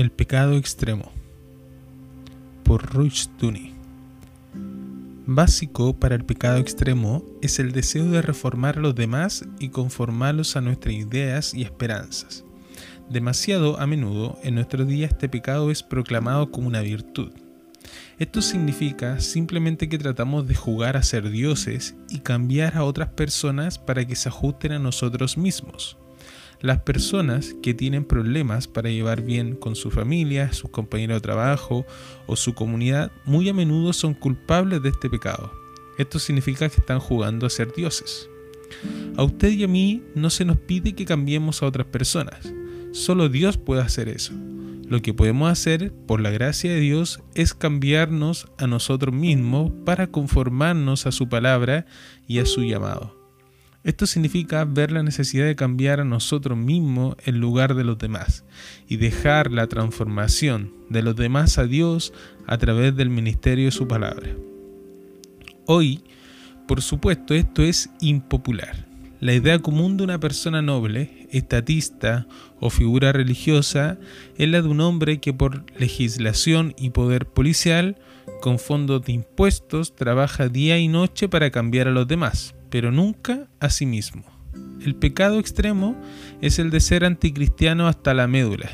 El pecado extremo por Rushduni. Básico para el pecado extremo es el deseo de reformar a los demás y conformarlos a nuestras ideas y esperanzas. Demasiado a menudo en nuestro día este pecado es proclamado como una virtud. Esto significa simplemente que tratamos de jugar a ser dioses y cambiar a otras personas para que se ajusten a nosotros mismos. Las personas que tienen problemas para llevar bien con su familia, sus compañeros de trabajo o su comunidad muy a menudo son culpables de este pecado. Esto significa que están jugando a ser dioses. A usted y a mí no se nos pide que cambiemos a otras personas. Solo Dios puede hacer eso. Lo que podemos hacer, por la gracia de Dios, es cambiarnos a nosotros mismos para conformarnos a su palabra y a su llamado. Esto significa ver la necesidad de cambiar a nosotros mismos en lugar de los demás y dejar la transformación de los demás a Dios a través del ministerio de su palabra. Hoy, por supuesto, esto es impopular. La idea común de una persona noble, estatista o figura religiosa es la de un hombre que por legislación y poder policial, con fondos de impuestos, trabaja día y noche para cambiar a los demás pero nunca a sí mismo. El pecado extremo es el de ser anticristiano hasta la médula.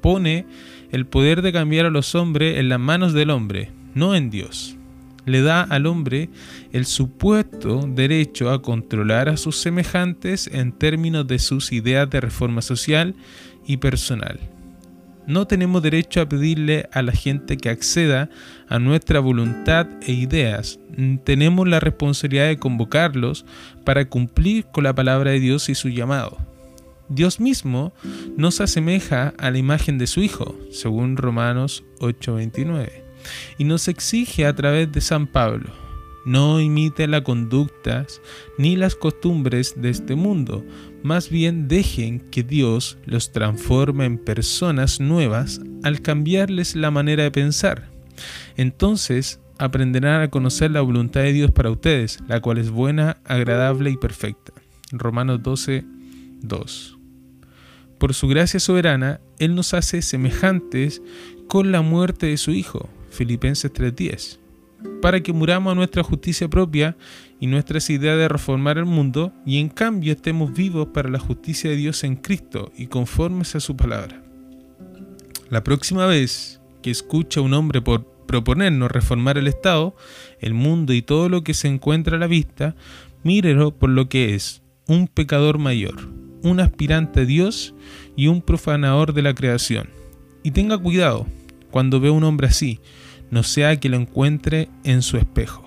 Pone el poder de cambiar a los hombres en las manos del hombre, no en Dios. Le da al hombre el supuesto derecho a controlar a sus semejantes en términos de sus ideas de reforma social y personal. No tenemos derecho a pedirle a la gente que acceda a nuestra voluntad e ideas. Tenemos la responsabilidad de convocarlos para cumplir con la palabra de Dios y su llamado. Dios mismo nos asemeja a la imagen de su Hijo, según Romanos 8:29, y nos exige a través de San Pablo, no imite las conductas ni las costumbres de este mundo, más bien dejen que Dios los transforme en personas nuevas al cambiarles la manera de pensar. Entonces aprenderán a conocer la voluntad de Dios para ustedes, la cual es buena, agradable y perfecta. Romanos 12, 2. Por su gracia soberana, Él nos hace semejantes con la muerte de su Hijo. Filipenses 3:10 para que muramos nuestra justicia propia y nuestras ideas de reformar el mundo, y en cambio estemos vivos para la justicia de Dios en Cristo y conformes a su palabra. La próxima vez que escucha un hombre por proponernos reformar el Estado, el mundo y todo lo que se encuentra a la vista, mírelo por lo que es, un pecador mayor, un aspirante a Dios y un profanador de la creación. Y tenga cuidado cuando ve a un hombre así, no sea que lo encuentre en su espejo.